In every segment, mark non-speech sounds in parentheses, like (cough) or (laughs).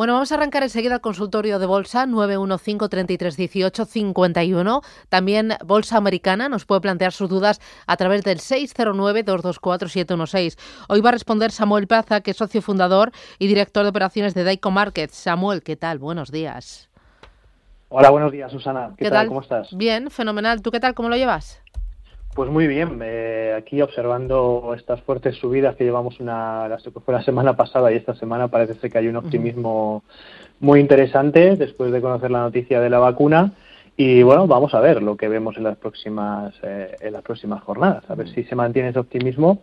Bueno, vamos a arrancar enseguida el consultorio de bolsa 915-3318-51. También Bolsa Americana nos puede plantear sus dudas a través del 609-224-716. Hoy va a responder Samuel Plaza, que es socio fundador y director de operaciones de Daico Markets. Samuel, ¿qué tal? Buenos días. Hola, buenos días, Susana. ¿Qué, tal? ¿Cómo estás? Bien, fenomenal. ¿Tú qué tal? ¿Cómo lo llevas? Pues muy bien, eh, aquí observando estas fuertes subidas que llevamos una, la, fue la semana pasada y esta semana parece ser que hay un optimismo muy interesante después de conocer la noticia de la vacuna y bueno, vamos a ver lo que vemos en las próximas eh, en las próximas jornadas, a ver si se mantiene ese optimismo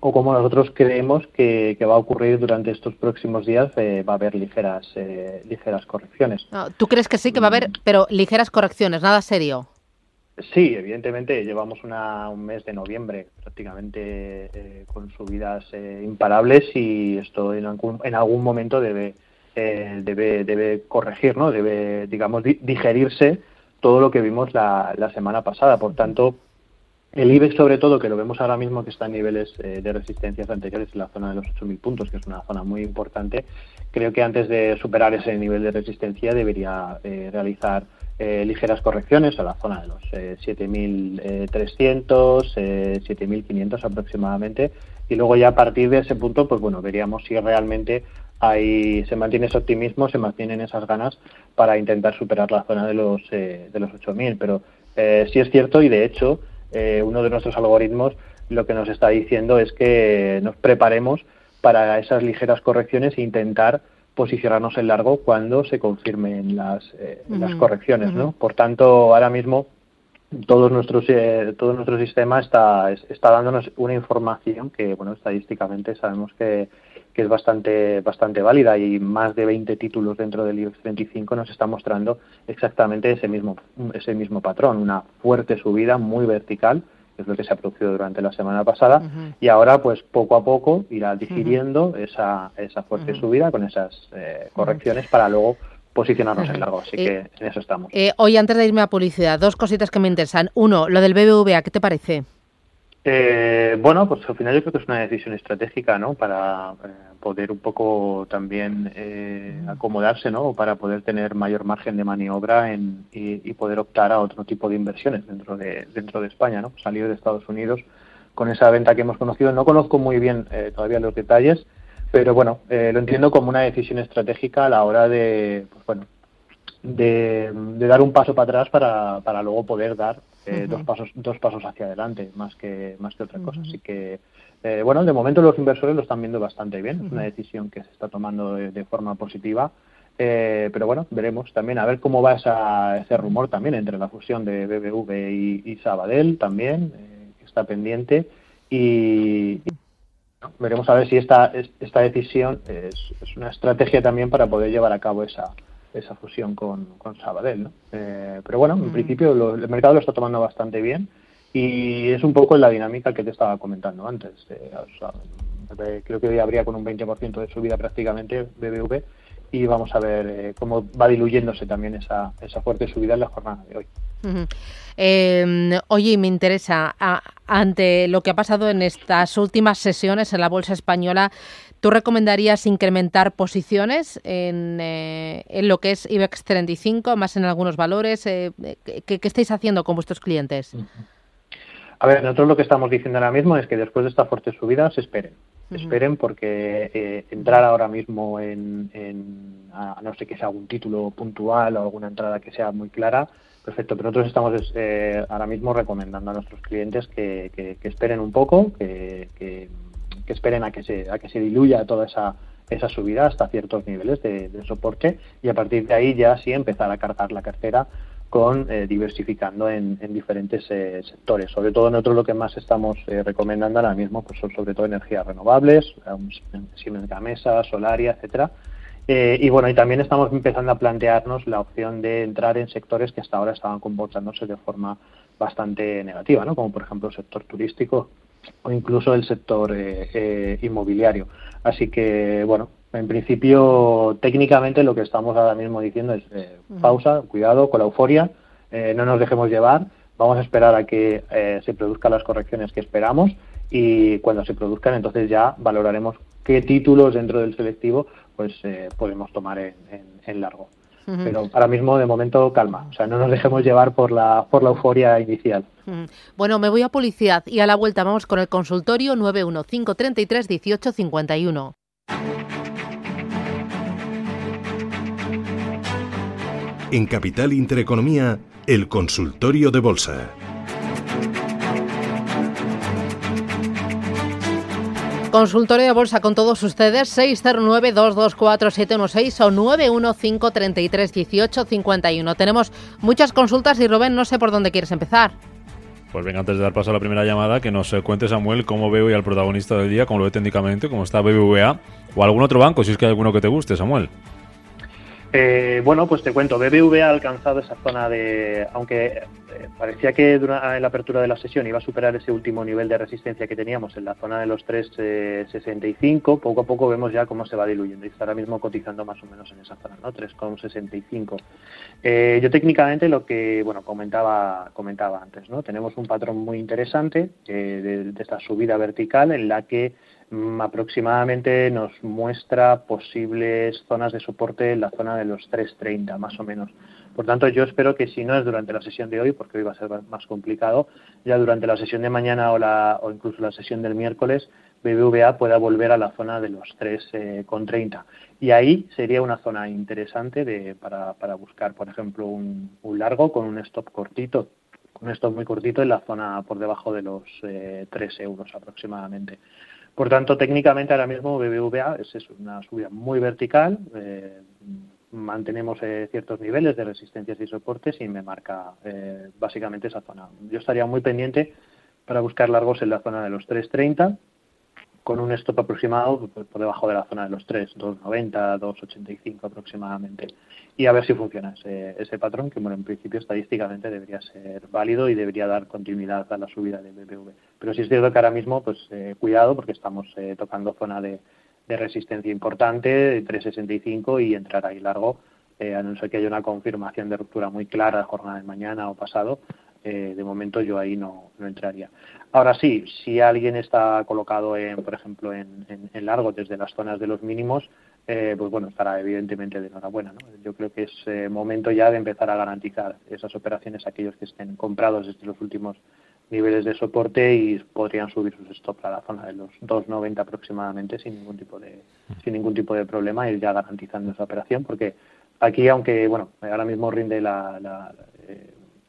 o como nosotros creemos que, va a ocurrir durante estos próximos días, eh, va a haber ligeras ligeras correcciones. ¿Tú crees que sí que va a haber, mm. pero ligeras correcciones, nada serio? Sí, evidentemente llevamos un mes de noviembre prácticamente eh, con subidas eh, imparables y esto en algún, en algún momento debe, eh, debe, debe corregir, ¿no? debe, digamos, digerirse todo lo que vimos la, la semana pasada. Por tanto, el IBEX, sobre todo, que lo vemos ahora mismo que está en niveles de resistencias anteriores en la zona de los 8.000 puntos, que es una zona muy importante, creo que antes de superar ese nivel de resistencia debería realizar eh, ligeras correcciones a la zona de los 7.300, eh, 7.500 eh, aproximadamente. Y luego ya a partir de ese punto pues bueno veríamos si realmente hay, se mantiene ese optimismo, se mantienen esas ganas para intentar superar la zona de los, de los 8.000 pero sí es cierto y de hecho uno de nuestros algoritmos lo que nos está diciendo es que nos preparemos para esas ligeras correcciones e intentar posicionarnos en largo cuando se confirmen las, eh, las correcciones, ¿no? Por tanto, ahora mismo todos nuestros, eh, todo nuestro sistema está, está dándonos una información que, bueno, estadísticamente sabemos que, que es bastante, bastante válida y más de 20 títulos dentro del IBEX 35 nos está mostrando exactamente ese mismo, ese mismo patrón, una fuerte subida muy vertical es lo que se ha producido durante la semana pasada, y ahora pues poco a poco irá digiriendo esa, esa fuerte subida con esas eh, correcciones para luego posicionarnos en largo, así que en eso estamos. Eh, hoy, antes de irme a publicidad, dos cositas que me interesan. Uno, lo del BBVA, ¿qué te parece? Eh, bueno, pues al final yo creo que es una decisión estratégica, ¿no? Para poder un poco también eh, acomodarse, ¿no? Para poder tener mayor margen de maniobra en, y, poder optar a otro tipo de inversiones dentro de dentro de España, ¿no? Salir de Estados Unidos con esa venta que hemos conocido. No conozco muy bien eh, todavía los detalles, pero bueno, eh, lo entiendo como una decisión estratégica a la hora de, pues bueno, de, dar un paso para atrás para, para luego poder dar dos pasos dos pasos hacia adelante más que más que otra cosa. Así que eh, bueno, de momento los inversores lo están viendo bastante bien, es una decisión que se está tomando de, forma positiva, eh, pero bueno, veremos también a ver cómo va ese rumor también entre la fusión de BBV y, Sabadell también, eh, que está pendiente, y, veremos a ver si esta, esta decisión es, una estrategia también para poder llevar a cabo esa, esa fusión con, con Sabadell. ¿no? pero bueno, en principio el mercado lo está tomando bastante bien y es un poco la dinámica que te estaba comentando antes. Eh, creo que hoy habría con un 20% de subida prácticamente BBV y vamos a ver eh, cómo va diluyéndose también esa, esa fuerte subida en la jornada de hoy. Em, oye, me interesa, ante lo que ha pasado en estas últimas sesiones en la Bolsa Española, ¿tú recomendarías incrementar posiciones en, eh, en lo que es IBEX 35, más en algunos valores? ¿qué, ¿qué, estáis haciendo con vuestros clientes? A ver, nosotros lo que estamos diciendo ahora mismo es que después de esta fuerte subida se esperen. Esperen porque eh, entrar ahora mismo en, a, no sé que sea algún título puntual o alguna entrada que sea muy clara, perfecto. Pero nosotros estamos eh, ahora mismo recomendando a nuestros clientes que, esperen un poco, que, esperen a que se a que se diluya toda esa esa subida hasta ciertos niveles de, soporte y a partir de ahí ya sí empezar a cargar la cartera con eh, diversificando en, diferentes eh, sectores. Sobre todo nosotros lo que más estamos eh, recomendando ahora mismo pues son sobre todo energías renovables, Siemens Gamesa, Solaria, etcétera. y bueno, y también estamos empezando a plantearnos la opción de entrar en sectores que hasta ahora estaban comportándose de forma bastante negativa, ¿no? como por ejemplo el sector turístico o incluso el sector inmobiliario. Así que, bueno, en principio, técnicamente lo que estamos ahora mismo diciendo es eh, pausa, cuidado con la euforia, eh, no nos dejemos llevar, vamos a esperar a que eh, se produzcan las correcciones que esperamos y cuando se produzcan entonces ya valoraremos qué títulos dentro del selectivo pues podemos tomar en, largo. Pero ahora mismo, de momento, calma. O sea, no nos dejemos llevar por la, por la euforia inicial. Bueno, me voy a publicidad y a la vuelta vamos con el consultorio 91533 1851. En Capital Intereconomía, el consultorio de bolsa. Consultorio de bolsa con todos ustedes, 609-224-716 o 915-33-1851. Tenemos muchas consultas y Rubén, no sé por dónde quieres empezar. Pues venga, antes de dar paso a la primera llamada, que nos cuente Samuel cómo ve hoy al protagonista del día, cómo lo ve técnicamente, cómo está BBVA o algún otro banco, si es que hay alguno que te guste, Samuel. Eh, bueno, pues te cuento, BBV ha alcanzado esa zona de, aunque eh, parecía que en la apertura de la sesión iba a superar ese último nivel de resistencia que teníamos en la zona de los 3,65, poco a poco vemos ya cómo se va diluyendo y está ahora mismo cotizando más o menos en esa zona, ¿no? 3,65. Eh, yo técnicamente lo que, bueno, comentaba, comentaba antes, ¿no? Tenemos un patrón muy interesante de esta subida vertical en la que aproximadamente nos muestra posibles zonas de soporte en la zona de los 3.30 más o menos. Por tanto, yo espero que si no es durante la sesión de hoy, porque hoy va a ser más complicado, ya durante la sesión de mañana o, la, o incluso la sesión del miércoles, BBVA pueda volver a la zona de los 3,30. Eh, y ahí sería una zona interesante de, para, para buscar, por ejemplo, un, un largo con un stop cortito, un stop muy cortito en la zona por debajo de los eh, 3 euros aproximadamente. Por tanto, técnicamente ahora mismo BBVA es una subida muy vertical, eh, mantenemos eh, ciertos niveles de resistencias y soportes y me marca eh, básicamente esa zona. Yo estaría muy pendiente para buscar largos en la zona de los 330 con un stop aproximado por debajo de la zona de los 3, 290, 285 aproximadamente. Y a ver si funciona ese, ese patrón, que bueno, en principio estadísticamente debería ser válido y debería dar continuidad a la subida de BBV. Pero sí es cierto que ahora mismo, pues eh, cuidado, porque estamos eh, tocando zona de, resistencia importante, de 365, y entrar ahí largo, eh, a no ser que haya una confirmación de ruptura muy clara de jornada de mañana o pasado, eh, de momento yo ahí no, no, entraría. Ahora sí, si alguien está colocado, en, por ejemplo, en, en, largo desde las zonas de los mínimos, eh, pues bueno, estará evidentemente de enhorabuena. ¿no? Yo creo que es eh, momento ya de empezar a garantizar esas operaciones a aquellos que estén comprados desde los últimos niveles de soporte y podrían subir sus stops a la zona de los 2.90 aproximadamente sin ningún tipo de sin ningún tipo de problema ir ya garantizando esa operación porque aquí aunque bueno ahora mismo rinde la, la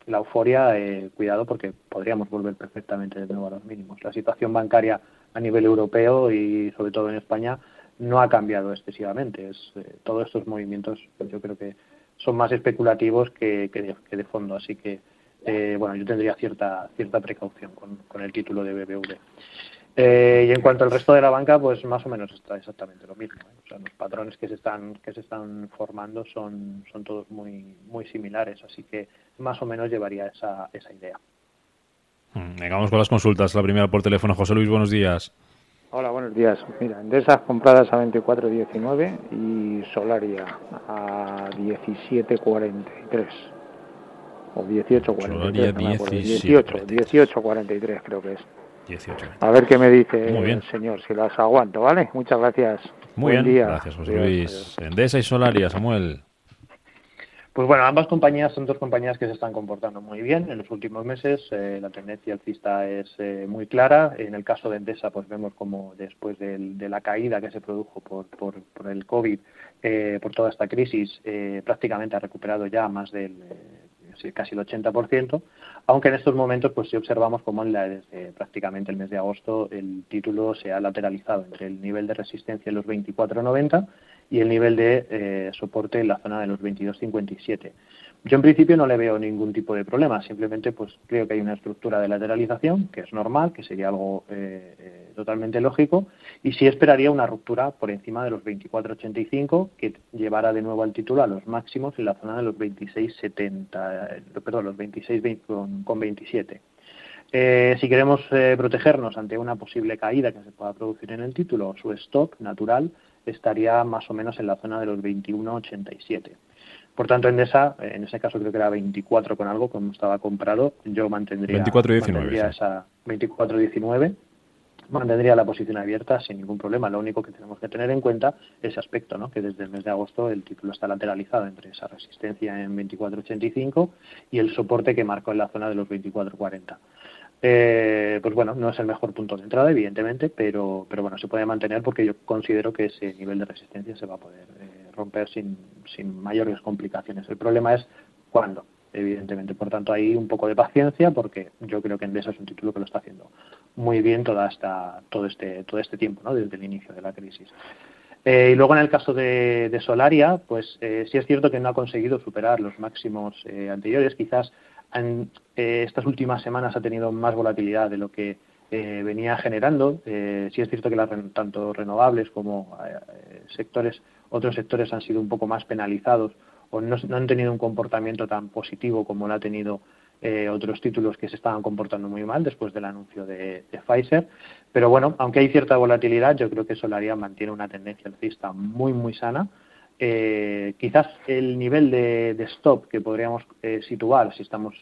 la euforia, eh, cuidado porque podríamos volver perfectamente de nuevo a los mínimos. La situación bancaria a nivel europeo y sobre todo en España no ha cambiado excesivamente. Es, eh, todos estos movimientos yo creo que son más especulativos que, que, de, fondo, así que eh, bueno, yo tendría cierta cierta precaución con, con el título de BBV. Eh, y en cuanto al resto de la banca, pues más o menos está exactamente lo mismo. ¿eh? O sea, los patrones que se están que se están formando son son todos muy muy similares, así que más o menos llevaría esa esa idea. Mm, venga, vamos con las consultas. La primera por teléfono, José Luis, buenos días. Hola, buenos días. Mira, esas compradas a 24.19 y Solaria a 17.43 o 18.43. 18, 18.43 creo que es. 18. A ver qué me dice el señor, si las aguanto, ¿vale? Muchas gracias. Muy Buen bien, día. gracias José Luis. Endesa y Solaria, Samuel. Pues bueno, ambas compañías son dos compañías que se están comportando muy bien en los últimos meses. Eh, la tendencia alcista es eh, muy clara. En el caso de Endesa, pues vemos como después de la caída que se produjo por, el COVID, eh, por toda esta crisis, prácticamente ha recuperado ya más del casi el 80%, aunque en estos momentos pues sí observamos como en la, desde prácticamente el mes de agosto el título se ha lateralizado entre el nivel de resistencia en los 24.90 y el nivel de eh, soporte en la zona de los 22.57. Yo en principio no le veo ningún tipo de problema, simplemente pues creo que hay una estructura de lateralización que es normal, que sería algo eh, eh, totalmente lógico, y sí esperaría una ruptura por encima de los 24.85 que llevara de nuevo al título a los máximos en la zona de los 26.70, eh, perdón, los 26 con, 27. si queremos protegernos ante una posible caída que se pueda producir en el título, su stop natural estaría más o menos en la zona de los 21.87. Por tanto, en esa, en ese caso creo que era 24 con algo, como estaba comprado, yo mantendría, 24 19, esa 24 19 mantendría la posición abierta sin ningún problema. Lo único que tenemos que tener en cuenta es ese aspecto, ¿no? que desde el mes de agosto el título está lateralizado entre esa resistencia en 24.85 y el soporte que marcó en la zona de los 24.40. Eh, pues bueno, no es el mejor punto de entrada, evidentemente, pero, pero bueno, se puede mantener porque yo considero que ese nivel de resistencia se va a poder eh, romper sin, sin mayores complicaciones. El problema es cuándo evidentemente. Por tanto, hay un poco de paciencia porque yo creo que Endesa es un título que lo está haciendo muy bien toda esta, todo, este, todo este tiempo, ¿no? desde el inicio de la crisis. Eh, y luego en el caso de, Solaria, pues eh, sí es cierto que no ha conseguido superar los máximos anteriores. Quizás en estas últimas semanas ha tenido más volatilidad de lo que venía generando. sí es cierto que tanto renovables como sectores, otros sectores han sido un poco más penalizados o no, han tenido un comportamiento tan positivo como lo ha tenido eh, otros títulos que se estaban comportando muy mal después del anuncio de, Pfizer. Pero bueno, aunque hay cierta volatilidad, yo creo que Solaria mantiene una tendencia alcista muy, muy sana. Eh, quizás el nivel de, stop que podríamos eh, situar si estamos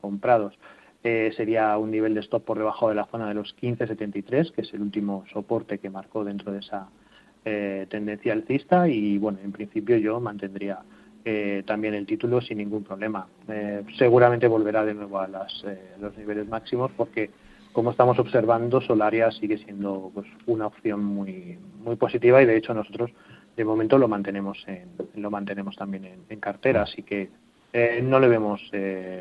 comprados sería un nivel de stop por debajo de la zona de los 15.73, que es el último soporte que marcó dentro de esa tendencia alcista. Y bueno, en principio yo mantendría eh, también el título sin ningún problema. Eh, seguramente volverá de nuevo a eh, los niveles máximos porque, como estamos observando, Solaria sigue siendo pues, una opción muy, muy positiva y, de hecho, nosotros de momento lo mantenemos, en, lo mantenemos también en, cartera, así que no le vemos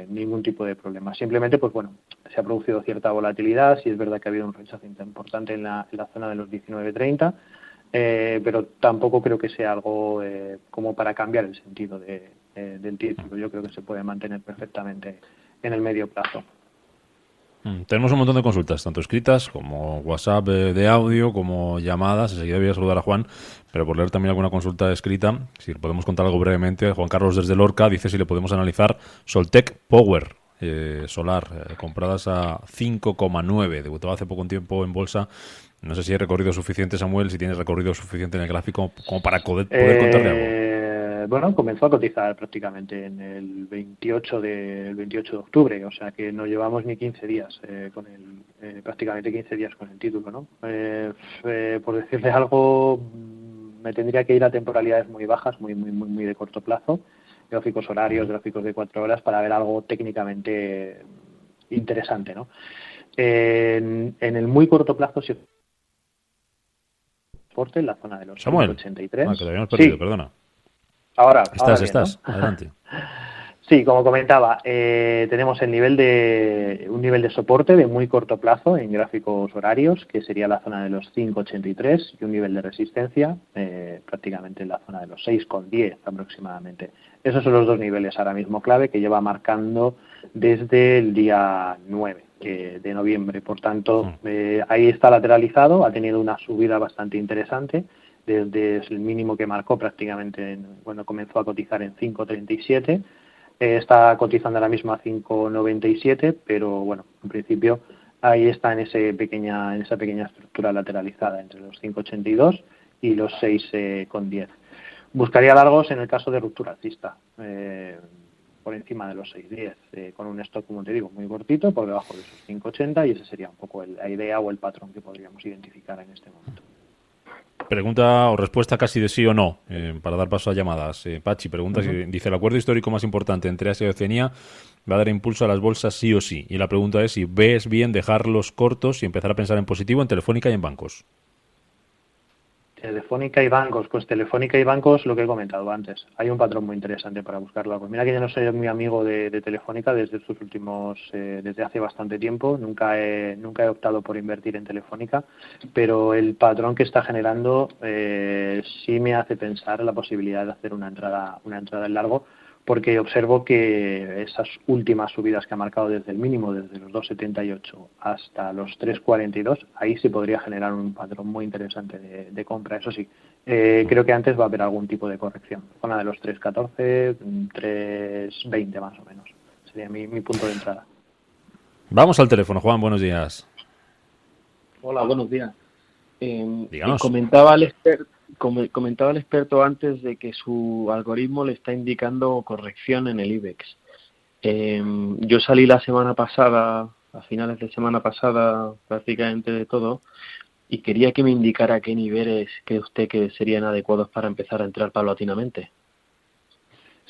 ningún tipo de problema. Simplemente, pues bueno, se ha producido cierta volatilidad, si es verdad que ha habido un rechazo importante en la, zona de los 19.30 eh, pero tampoco creo que sea algo eh, como para cambiar el sentido de, del título. Yo creo que se puede mantener perfectamente en el medio plazo. Mm, tenemos un montón de consultas, tanto escritas como WhatsApp eh, de audio, como llamadas. Enseguida voy a saludar a Juan, pero por leer también alguna consulta escrita, si podemos contar algo brevemente. Juan Carlos desde Lorca dice si le podemos analizar Soltec Power, solar, compradas a 5,9. Debutaba hace poco tiempo en bolsa no sé si hay recorrido suficiente, Samuel, si tienes recorrido suficiente en el gráfico como para poder, contarle algo. Eh, bueno, comenzó a cotizar prácticamente en el 28 de, 28 de octubre, o sea que no llevamos ni 15 días eh, con el, eh, prácticamente 15 días con el título, ¿no? por decirle (laughs) algo, mm, me tendría que ir a temporalidades muy bajas, muy, muy, muy, muy de corto plazo, gráficos horarios, gráficos de cuatro horas, para ver algo técnicamente interesante, ¿no? En, en el muy corto plazo, si en la zona de los Samuel. 83. Ah, que te habíamos perdido, perdona. Ahora, estás, estás, adelante. (laughs) Sí, como comentaba, eh, tenemos el nivel de un nivel de soporte de muy corto plazo en gráficos horarios, que sería la zona de los 5,83 y un nivel de resistencia eh, prácticamente en la zona de los 6,10 aproximadamente. Esos son los dos niveles ahora mismo clave que lleva marcando desde el día 9 de noviembre. Por tanto, mm. eh, ahí está lateralizado, ha tenido una subida bastante interesante desde el mínimo que marcó prácticamente cuando comenzó a cotizar en 5.37. Eh, está cotizando ahora mismo a 5.97, pero bueno, en principio ahí está en, ese pequeña, en esa pequeña estructura lateralizada entre los 5.82 y los 6.10. Buscaría largos en el caso de ruptura alcista. Eh, por encima de los 6.10, eh, con un stock, como te digo, muy cortito, por debajo de esos 5.80 y ese sería un poco la idea o el patrón que podríamos identificar en este momento. Pregunta o respuesta casi de sí o no, eh, para dar paso a llamadas. Eh, Pachi pregunta si dice el acuerdo histórico más importante entre Asia y Oceanía va a dar impulso a las bolsas sí o sí. Y la pregunta es si ves bien dejarlos cortos y empezar a pensar en positivo en Telefónica y en bancos. Telefónica y bancos, pues Telefónica y bancos, lo que he comentado antes. Hay un patrón muy interesante para buscarlo. Pues mira que yo no soy muy amigo de, Telefónica desde sus últimos, eh, desde hace bastante tiempo. Nunca he, nunca he optado por invertir en Telefónica, pero el patrón que está generando eh, sí me hace pensar la posibilidad de hacer una entrada, una entrada en largo porque observo que esas últimas subidas que ha marcado desde el mínimo, desde los 2,78 hasta los 3,42, ahí se podría generar un patrón muy interesante de, compra. Eso sí, eh, creo que antes va a haber algún tipo de corrección, zona de los 3,14, 3,20 más o menos. Sería mi, punto de entrada. Vamos al teléfono, Juan, buenos días. Hola, buenos días. Eh, comentaba al experto comentaba el experto antes de que su algoritmo le está indicando corrección en el IBEX. Em, yo salí la semana pasada a finales de semana pasada prácticamente de todo y quería que me indicara qué niveles cree usted que serían adecuados para empezar a entrar paulatinamente.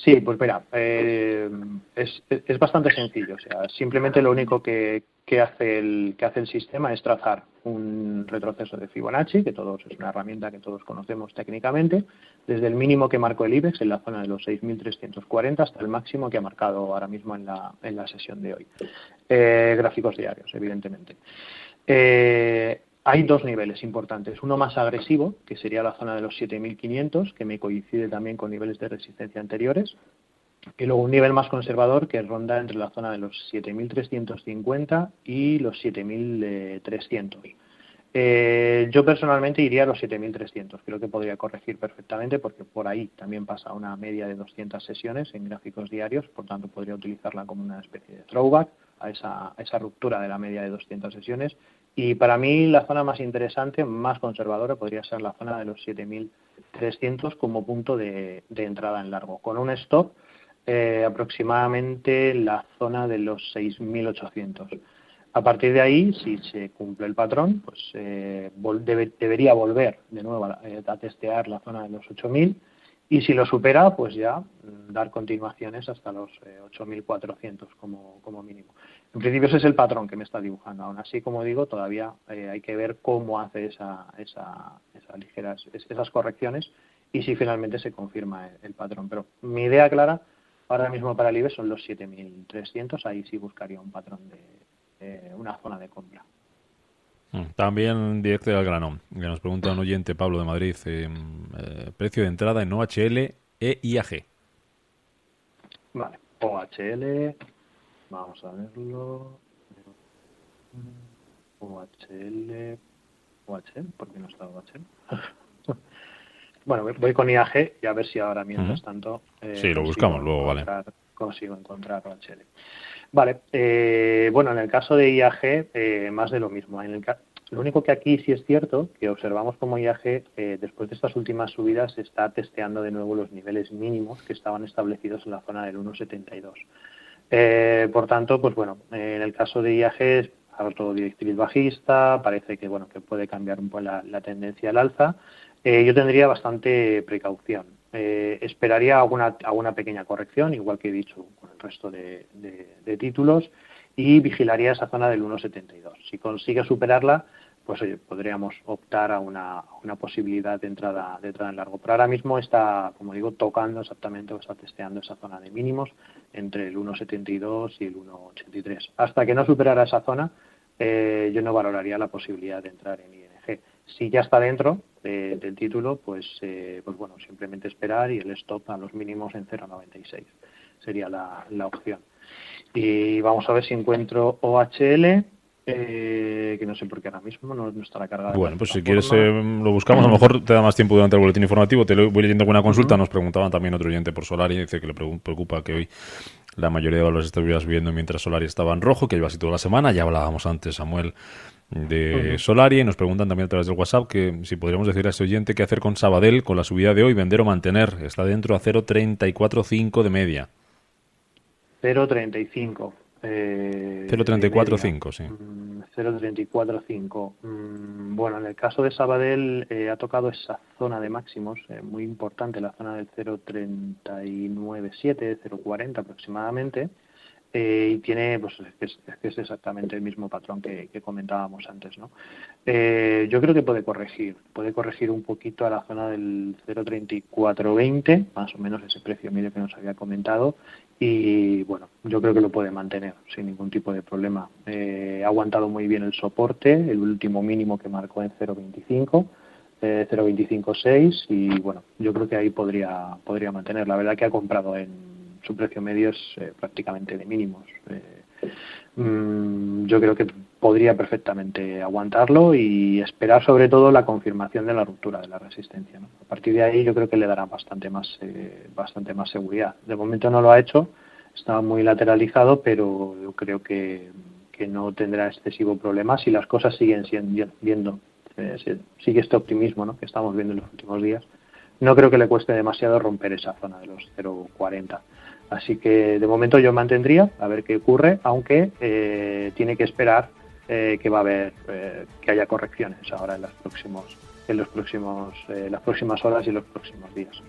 Sí, pues mira, eh, es, es, bastante sencillo. O sea, simplemente lo único que, que, hace el, que hace el sistema es trazar un retroceso de Fibonacci, que todos es una herramienta que todos conocemos técnicamente, desde el mínimo que marcó el IBEX en la zona de los 6.340 hasta el máximo que ha marcado ahora mismo en la, en la sesión de hoy. Eh, gráficos diarios, evidentemente. Eh, hay dos niveles importantes. Uno más agresivo, que sería la zona de los 7.500, que me coincide también con niveles de resistencia anteriores. Y luego un nivel más conservador que ronda entre la zona de los 7.350 y los 7.300. Eh, yo personalmente iría a los 7.300. Creo que podría corregir perfectamente porque por ahí también pasa una media de 200 sesiones en gráficos diarios. Por tanto, podría utilizarla como una especie de throwback a esa, a esa ruptura de la media de 200 sesiones y para mí la zona más interesante, más conservadora, podría ser la zona de los 7.300 como punto de, entrada en largo, con un stop eh, aproximadamente la zona de los 6.800. A partir de ahí, si se cumple el patrón, pues eh, debería volver de nuevo a, eh, a, testear la zona de los 8.000 y si lo supera, pues ya mm, dar continuaciones hasta los 8.400 como, como mínimo. En principio ese es el patrón que me está dibujando. Aún así, como digo, todavía eh, hay que ver cómo hace esa, esa, ligeras, esas correcciones y si finalmente se confirma el, patrón. Pero mi idea clara ahora mismo para el IBE son los 7.300. Ahí sí buscaría un patrón de una zona de compra. Mm, también directo al grano, que nos pregunta un oyente, Pablo de Madrid, eh, eh, precio de entrada en OHL e IAG. Vale, OHL, Vamos a verlo. OHL. OHL, ¿por qué no está OHL? (laughs) bueno, voy con IAG y a ver si ahora mientras tanto. Eh, sí, lo buscamos luego, vale. Consigo encontrar OHL. Vale, eh, bueno, en el caso de IAG, eh, más de lo mismo. En el lo único que aquí sí es cierto que observamos como IAG, eh, después de estas últimas subidas, está testeando de nuevo los niveles mínimos que estaban establecidos en la zona del 1,72. Eh, por tanto, pues bueno, en el caso de IAG todo directriz bajista, parece que bueno que puede cambiar un poco la, tendencia al alza. Eh, yo tendría bastante precaución. Eh, esperaría alguna, alguna pequeña corrección, igual que he dicho con el resto de, títulos, y vigilaría esa zona del 1,72. Si consigue superarla, pues oye, podríamos optar a una, una posibilidad de entrada, de entrada en largo. Pero ahora mismo está, como digo, tocando exactamente o está testeando esa zona de mínimos entre el 1,72 y el 1,83. Hasta que no superara esa zona, eh, yo no valoraría la posibilidad de entrar en ING. Si ya está dentro del título, pues, eh, pues bueno, simplemente esperar y el stop a los mínimos en 0,96 sería la, la opción. Y vamos a ver si encuentro OHL eh, que no sé por qué ahora mismo no, estará cargada. Bueno, pues si quieres eh, lo buscamos, a lo mejor te da más tiempo durante el boletín informativo. Te voy leyendo alguna consulta. Nos preguntaban también otro oyente por Solari, dice que le preocupa que hoy la mayoría de valores estuvieras viendo mientras Solari estaba en rojo, que iba así toda la semana. Ya hablábamos antes, Samuel, de Solari. Y nos preguntan también a través del WhatsApp que si podríamos decir a ese oyente qué hacer con Sabadell con la subida de hoy, vender o mantener. Está dentro a 0.345 de media. 0.35. Eh, 0.345, sí. 0.345. Mm, bueno, en el caso de Sabadell eh, ha tocado esa zona de máximos, eh, muy importante, la zona del 0.397, 0.40 aproximadamente. Eh, y tiene, pues es, es, exactamente el mismo patrón que, comentábamos antes, ¿no? Eh, yo creo que puede corregir, puede corregir un poquito a la zona del 0.3420, más o menos ese precio medio que nos había comentado, y bueno, yo creo que lo puede mantener sin ningún tipo de problema. Eh, ha aguantado muy bien el soporte, el último mínimo que marcó en 0.25. 0.256 y bueno, yo creo que ahí podría podría mantener. La verdad que ha comprado en su precio medio es eh, prácticamente de mínimos. Eh, mm, yo creo que podría perfectamente aguantarlo y esperar sobre todo la confirmación de la ruptura de la resistencia. A partir de ahí yo creo que le dará bastante más, eh, bastante más seguridad. De momento no lo ha hecho, está muy lateralizado, pero yo creo que, no tendrá excesivo problema si las cosas siguen siendo, viendo, sigue este optimismo ¿no? que estamos viendo en los últimos días. No creo que le cueste demasiado romper esa zona de los 0,40 Así que de momento yo mantendría a ver qué ocurre, aunque eh, tiene que esperar eh, que va a haber eh, que haya correcciones ahora en los próximos en los próximos las próximas horas y los próximos días.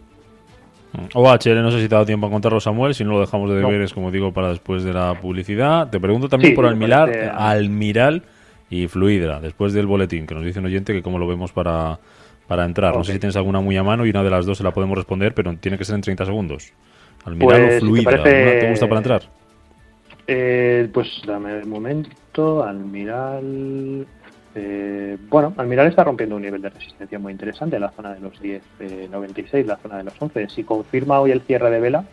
OHL, no sé si te ha dado tiempo a contarlo, Samuel. Si no lo dejamos de deberes, como digo, para después de la publicidad. Te pregunto también por Almiral, Almiral y Fluidra, después del boletín, que nos dice un oyente que cómo lo vemos para, para entrar. No sé si tienes alguna muy a mano y una de las dos se la podemos responder, pero tiene que ser en 30 segundos. Almiral o pues, Fluidra, te, gusta para entrar? Eh, pues dame el momento. Almiral. Eh, bueno, Almiral está rompiendo un nivel de resistencia muy interesante en la zona de los 10.96, eh, la zona de los 11. Si confirma hoy el cierre de vela,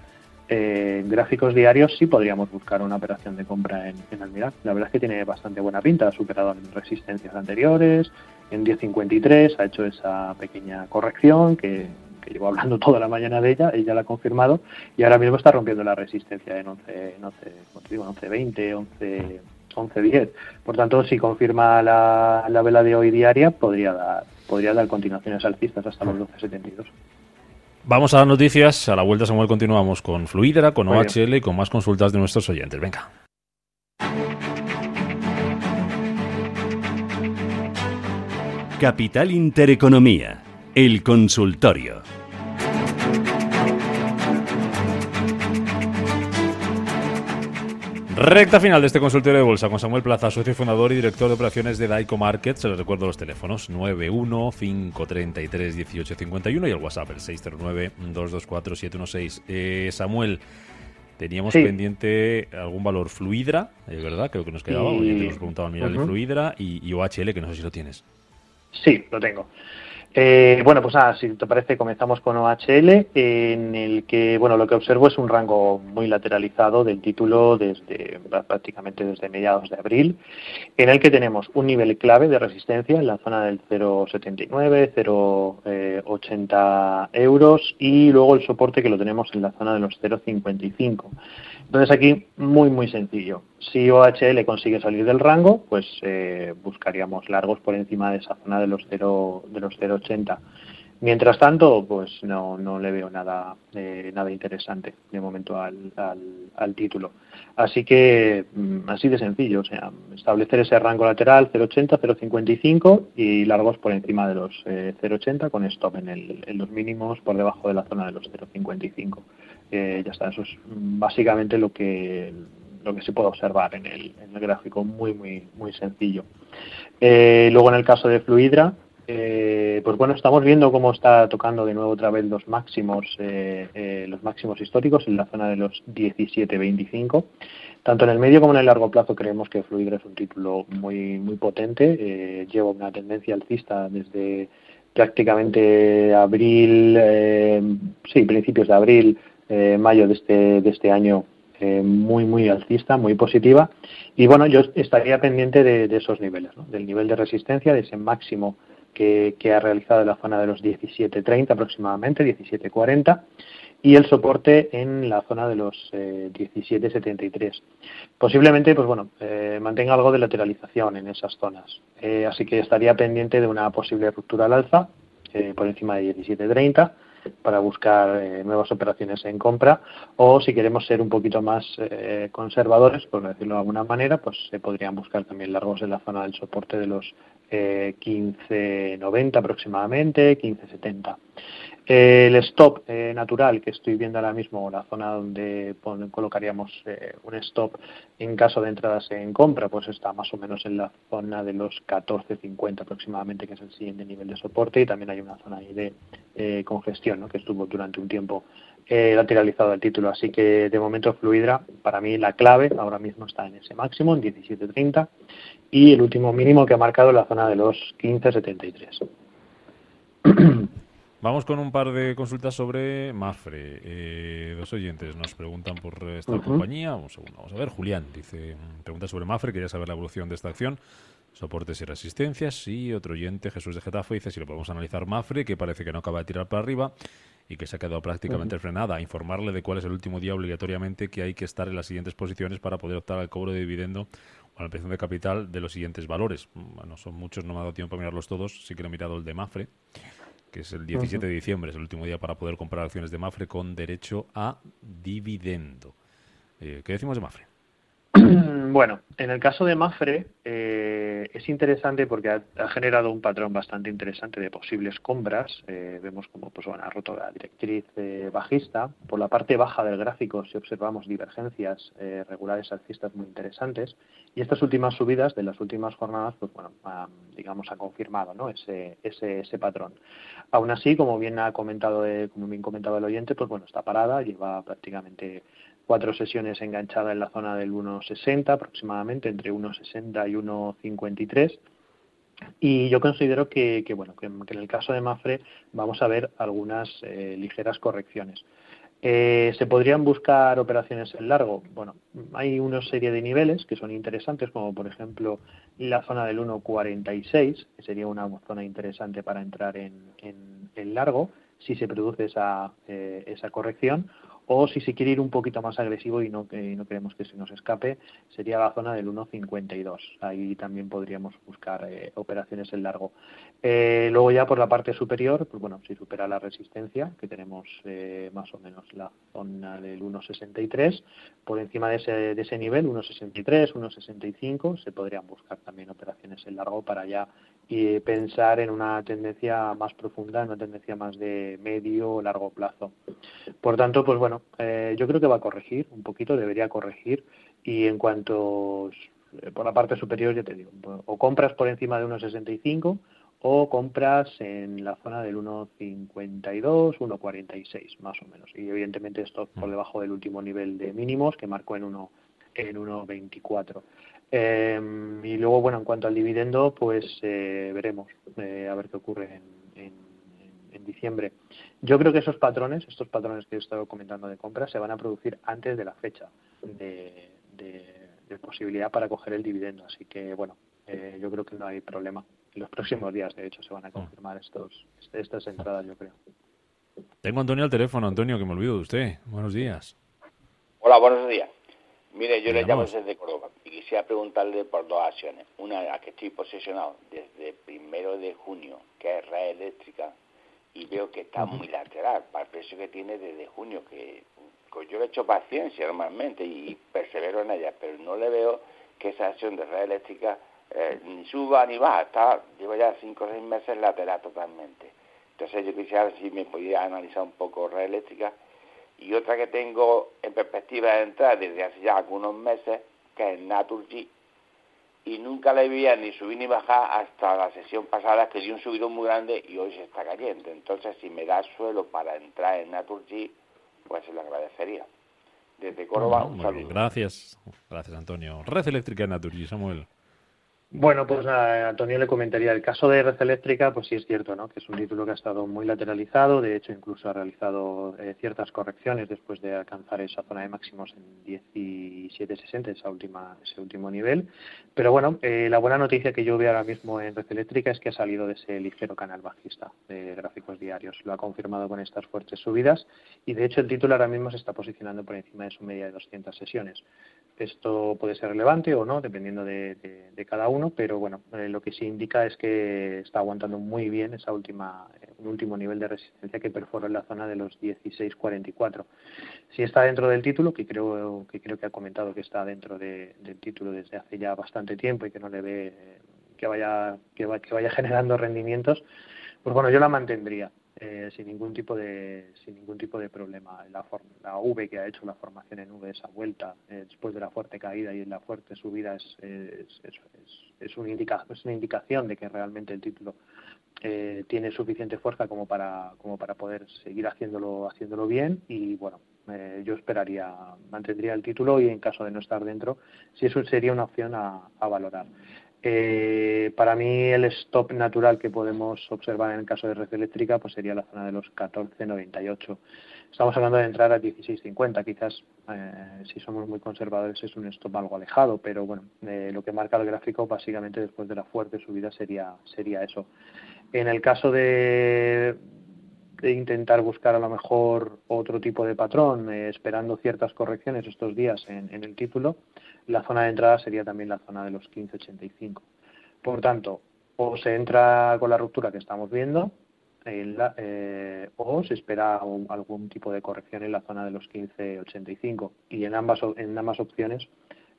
eh, en gráficos diarios sí podríamos buscar una operación de compra en, en, Almiral. La verdad es que tiene bastante buena pinta, ha superado resistencias anteriores, en 10.53 ha hecho esa pequeña corrección que, que, llevo hablando (laughs) toda la mañana de ella, ella la ha confirmado y ahora mismo está rompiendo la resistencia en 11, 11, 11.20, 11... 11.10. Por tanto, si confirma la, la, vela de hoy diaria, podría dar, podría dar continuaciones alcistas hasta los 12.72. Vamos a las noticias. A la vuelta, Samuel, continuamos con Fluidra, con OHL y con más consultas de nuestros oyentes. Venga. Capital Intereconomía, el consultorio. Recta final de este consultorio de bolsa con Samuel Plaza, socio fundador y director de operaciones de Daico Market. Se les recuerdo los teléfonos 91-533-1851 y el WhatsApp el 609-224-716. Eh, Samuel, teníamos pendiente algún valor Fluidra, es verdad, creo que nos quedaba. Y... Oye, te hemos preguntado al mirar el Fluidra y, y OHL, que no sé si lo tienes. Sí, lo tengo. Eh, bueno, pues si te parece, comenzamos con OHL, en el que, bueno, lo que observo es un rango muy lateralizado del título desde prácticamente desde mediados de abril, en el que tenemos un nivel clave de resistencia en la zona del 0,79, 0,80 euros y luego el soporte que lo tenemos en la zona de los 0,55. Entonces aquí muy muy sencillo. Si OHL consigue salir del rango, pues eh, buscaríamos largos por encima de esa zona de los 0 de los 0.80. Mientras tanto, pues no, no le veo nada eh, nada interesante de momento al, al, título. Así que mm, así de sencillo, o sea, establecer ese rango lateral 0.80, 0.55 y largos por encima de los 0.80 eh, con stop en, el, en los mínimos por debajo de la zona de los 0.55 ya está, eso es básicamente lo que lo que se puede observar en el, en el gráfico, muy muy muy sencillo. Eh, luego en el caso de Fluidra, eh, pues bueno, estamos viendo cómo está tocando de nuevo otra vez los máximos eh, los máximos históricos en la zona de los 17-25. Tanto en el medio como en el largo plazo creemos que Fluidra es un título muy muy potente, lleva una tendencia alcista desde prácticamente abril, sí, principios de abril eh, mayo de este, de este año eh, muy, muy alcista, muy positiva. Y bueno, yo estaría pendiente de, esos niveles, del nivel de resistencia, de ese máximo que, ha realizado en la zona de los 17.30 aproximadamente, 17.40, y el soporte en la zona de los 17.73. Eh, Posiblemente, pues bueno, mantenga algo de lateralización en esas zonas. así que estaría pendiente de una posible ruptura al alza por encima de 17.30 para buscar eh, nuevas operaciones en compra o si queremos ser un poquito más eh, conservadores, por decirlo de alguna manera, pues se podrían buscar también largos en la zona del soporte de los eh, 15.90 aproximadamente, 15.70. El stop eh, natural que estoy viendo ahora mismo, la zona donde colocaríamos eh, un stop en caso de entradas en compra, pues está más o menos en la zona de los 14.50 aproximadamente, que es el siguiente nivel de soporte, y también hay una zona ahí de eh, congestión, ¿no? que estuvo durante un tiempo lateralizado el título. Así que de momento Fluidra, para mí la clave ahora mismo está en ese máximo, en 17.30, y el último mínimo que ha marcado la zona de los 15.73. Vamos con un par de consultas sobre Mafre. Eh, dos oyentes nos preguntan por esta compañía. Un segundo, vamos a ver. Julián dice, pregunta sobre Mafre, quería saber la evolución de esta acción, soportes y resistencias. Y otro oyente, Jesús de Getafe, dice si lo podemos analizar Mafre, que parece que no acaba de tirar para arriba y que se ha quedado prácticamente frenada. Informarle de cuál es el último día obligatoriamente que hay que estar en las siguientes posiciones para poder optar al cobro de dividendo o a la ampliación de capital de los siguientes valores. Bueno, son muchos, no me ha dado tiempo a mirarlos todos, sí que he mirado el de Mafre es el 17 de diciembre, es el último día para poder comprar acciones de Mafre con derecho a dividendo. Eh, ¿Qué decimos de Mafre? (clears throat) Bueno, en el caso de Mafre eh, es interesante porque ha, generado un patrón bastante interesante de posibles compras. Eh, vemos como pues, bueno, ha roto la directriz eh, bajista. Por la parte baja del gráfico si observamos divergencias regulares alcistas muy interesantes. Y estas últimas subidas de las últimas jornadas, pues bueno, digamos, ha confirmado ¿no? ese, ese, ese patrón. Aún así, como bien ha comentado, como bien comentaba el oyente, pues bueno, está parada, lleva prácticamente cuatro sesiones enganchada en la zona del 1,60 aproximadamente, entre 1,60 y 1,53. Y yo considero que, bueno, que, en el caso de Mafre vamos a ver algunas eh, ligeras correcciones. Eh, ¿Se podrían buscar operaciones en largo? Bueno, hay una serie de niveles que son interesantes, como por ejemplo la zona del 1,46, que sería una zona interesante para entrar en, en, largo si se produce esa, eh, esa corrección, o si se quiere ir un poquito más agresivo y no, que no queremos que se nos escape, sería la zona del 1.52. Ahí también podríamos buscar eh, operaciones en largo. Eh, luego ya por la parte superior, pues bueno, si supera la resistencia, que tenemos eh, más o menos la zona del 1.63, por encima de ese, de ese nivel, 1.63, 1.65, se podrían buscar también operaciones en largo para ya y pensar en una tendencia más profunda, en una tendencia más de medio o largo plazo. Por tanto, pues bueno, eh, yo creo que va a corregir un poquito, debería corregir y en cuanto eh, por la parte superior, ya te digo, o compras por encima de 1,65 o compras en la zona del 1,52, 1,46 más o menos. Y evidentemente esto por mm. debajo del último nivel de mínimos que marcó en 1 en 1,24. Eh, y luego, bueno, en cuanto al dividendo, pues eh, veremos a ver qué ocurre en, diciembre. Yo creo que esos patrones, estos patrones que he estado comentando de compra, se van a producir antes de la fecha de, de, posibilidad para coger el dividendo. Así que, bueno, eh, yo creo que no hay problema. En los próximos días, de hecho, se van a confirmar estos, estas entradas, yo creo. Tengo a Antonio al teléfono. Antonio, que me olvido de usted. Buenos días. Hola, buenos días. Mire, yo le llamo desde Córdoba y quisiera preguntarle por dos acciones. Una a que estoy posesionado desde primero de junio, que es red eléctrica, y veo que está muy lateral para el precio que tiene desde junio, que pues yo he hecho paciencia normalmente y persevero en ella, pero no le veo que esa acción de red eléctrica eh, ni suba ni baja, está, llevo ya cinco o seis meses lateral totalmente. Entonces yo quisiera ver si me podía analizar un poco red eléctrica. Y otra que tengo en perspectiva de entrar desde hace ya algunos meses, que es Naturgy, y nunca la veía ni subir ni bajar hasta la sesión pasada, que dio un subidón muy grande y hoy se está cayendo. Entonces, si me da suelo para entrar en Naturgy, pues se lo agradecería. Desde Córdoba, un saludo. Gracias, gracias Antonio. Red Eléctrica Naturgy, Samuel. Bueno, pues a Antonio le comentaría el caso de Red Eléctrica, pues sí es cierto, ¿no? Que es un título que ha estado muy lateralizado, de hecho incluso ha realizado eh, ciertas correcciones después de alcanzar esa zona de máximos en 17.60, esa última, ese último nivel. Pero bueno, eh, la buena noticia que yo veo ahora mismo en Red Eléctrica es que ha salido de ese ligero canal bajista de gráficos diarios. Lo ha confirmado con estas fuertes subidas y de hecho el título ahora mismo se está posicionando por encima de su media de 200 sesiones. Esto puede ser relevante o no, dependiendo de, cada uno, pero bueno, eh, lo que sí indica es que está aguantando muy bien esa última, eh, último nivel de resistencia que perforó en la zona de los 16.44. Si está dentro del título, que creo que creo que ha comentado que está dentro del título desde hace ya bastante tiempo y que no le ve que vaya que vaya (laughs) generando rendimientos, pues bueno, yo la mantendría. Eh, sin ningún tipo de sin ningún tipo de problema. La, la V que ha hecho la formación en V esa vuelta eh, después de la fuerte caída y la fuerte subida es es, es, es, un indica, una indicación de que realmente el título eh, tiene suficiente fuerza como para como para poder seguir haciéndolo haciéndolo bien. Y bueno yo esperaría mantendría el título y en caso de no estar dentro si eso sería una opción a, a valorar eh, para mí el stop natural que podemos observar en el caso de red eléctrica pues sería la zona de los 14.98. Estamos hablando de entrar a 16.50, quizás eh, si somos muy conservadores es un stop algo alejado, pero bueno, eh, lo que marca el gráfico básicamente después de la fuerte subida sería, sería eso. En el caso de, de intentar buscar a lo mejor otro tipo de patrón, eh, esperando ciertas correcciones estos días en, en, el título, la zona de entrada sería también la zona de los 15.85. Por tanto, o se entra con la ruptura que estamos viendo, eh, o se espera algún tipo de corrección en la zona de los 15.85 y en ambas en ambas opciones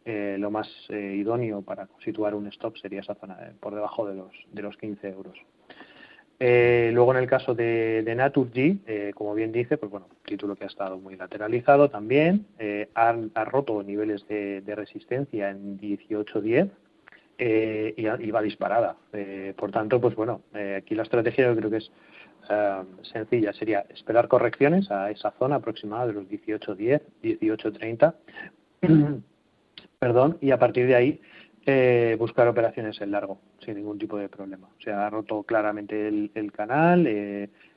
eh, lo más eh, idóneo para situar un stop sería esa zona por debajo de los de los 15 euros. Luego en el caso de, de Naturgy, como bien dice, pues bueno, título que ha estado muy lateralizado también, ha, ha, roto niveles de, resistencia en 18.10 eh, y, va disparada. Eh, por tanto, pues bueno, eh, aquí la estrategia yo creo que es eh, sencilla, sería esperar correcciones a esa zona aproximada de los 18.10, 18.30, (clears throat) perdón, y a partir de ahí buscar operaciones en largo, sin ningún tipo de problema. O sea, ha roto claramente el, canal,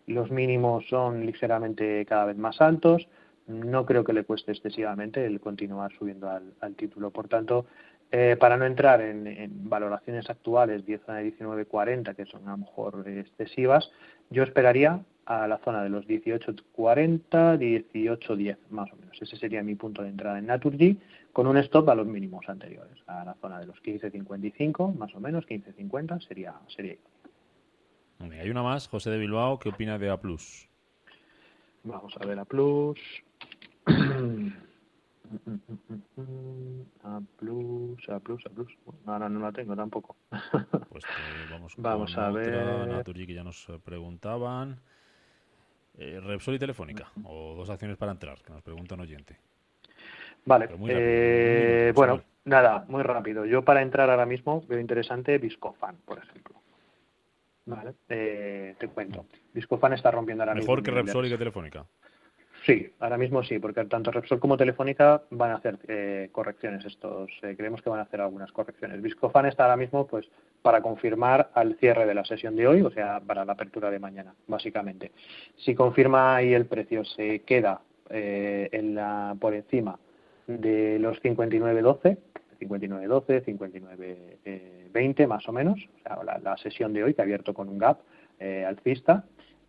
los mínimos son ligeramente cada vez más altos, no creo que le cueste excesivamente el continuar subiendo al, título. Por tanto, eh, para no entrar en, valoraciones actuales 10 a 19.40, que son a lo mejor excesivas, yo esperaría a la zona de los 18.40, 18.10 más o menos. Ese sería mi punto de entrada en Naturgy, con un stop a los mínimos anteriores, a la zona de los 15.55, más o menos, 15.50 sería, sería Hay una más, José de Bilbao, ¿qué opina de A+. Vamos a ver A+. (clears throat) A plus, A plus, A plus. ahora no la tengo tampoco. Pues eh, vamos, vamos a ver. Naturgy que ya nos preguntaban. Eh, Repsol y Telefónica, o dos acciones para entrar, que nos pregunta un oyente. Vale, eh, bueno, nada, muy rápido. Yo para entrar ahora mismo veo interesante Viscofan, por ejemplo. Vale, eh, te cuento. Viscofan está rompiendo ahora Mejor que Repsol y que Telefónica. Sí, ahora mismo sí, porque tanto Repsol como Telefónica van a hacer eh, correcciones estos. Eh, creemos que van a hacer algunas correcciones. Viscofan está ahora mismo, pues, para confirmar al cierre de la sesión de hoy, o sea, para la apertura de mañana, básicamente. Si confirma ahí el precio se queda eh, en la, por encima de los 59.12, 59.12, 59.20 más o menos, o sea, la, la, sesión de hoy que ha abierto con un gap alcista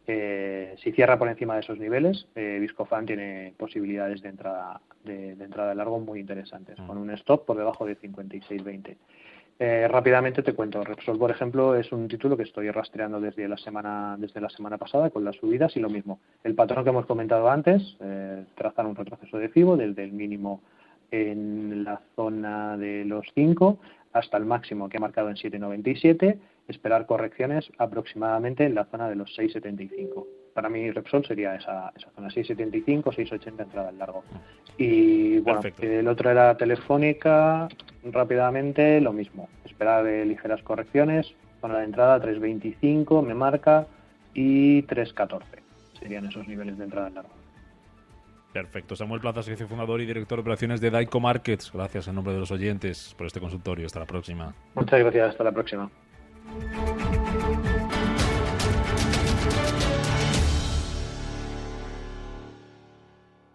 eh, si cierra por encima de esos niveles, eh, Viscofan tiene posibilidades de entrada de, entrada de largo muy interesantes, mm. con un stop por debajo de 56.20. Eh, rápidamente te cuento, Repsol, por ejemplo, es un título que estoy rastreando desde la semana desde la semana pasada con las subidas y lo mismo. El patrón que hemos comentado antes, eh, trazar un retroceso de FIBO desde el mínimo en la zona de los 5 hasta el máximo que ha marcado en 797 esperar correcciones aproximadamente en la zona de los 6,75. Para mí Repsol sería esa, esa zona, 6,75, 6,80 entrada en largo. Y bueno, el otro era Telefónica, rápidamente lo mismo, esperar de ligeras correcciones, zona de entrada 3,25 me marca y 3,14 serían esos niveles de entrada en largo. Perfecto. Samuel Plaza, socio fundador y director de operaciones de Daico Markets. Gracias en nombre de los oyentes por este consultorio. Hasta la próxima. Muchas gracias. Hasta la próxima.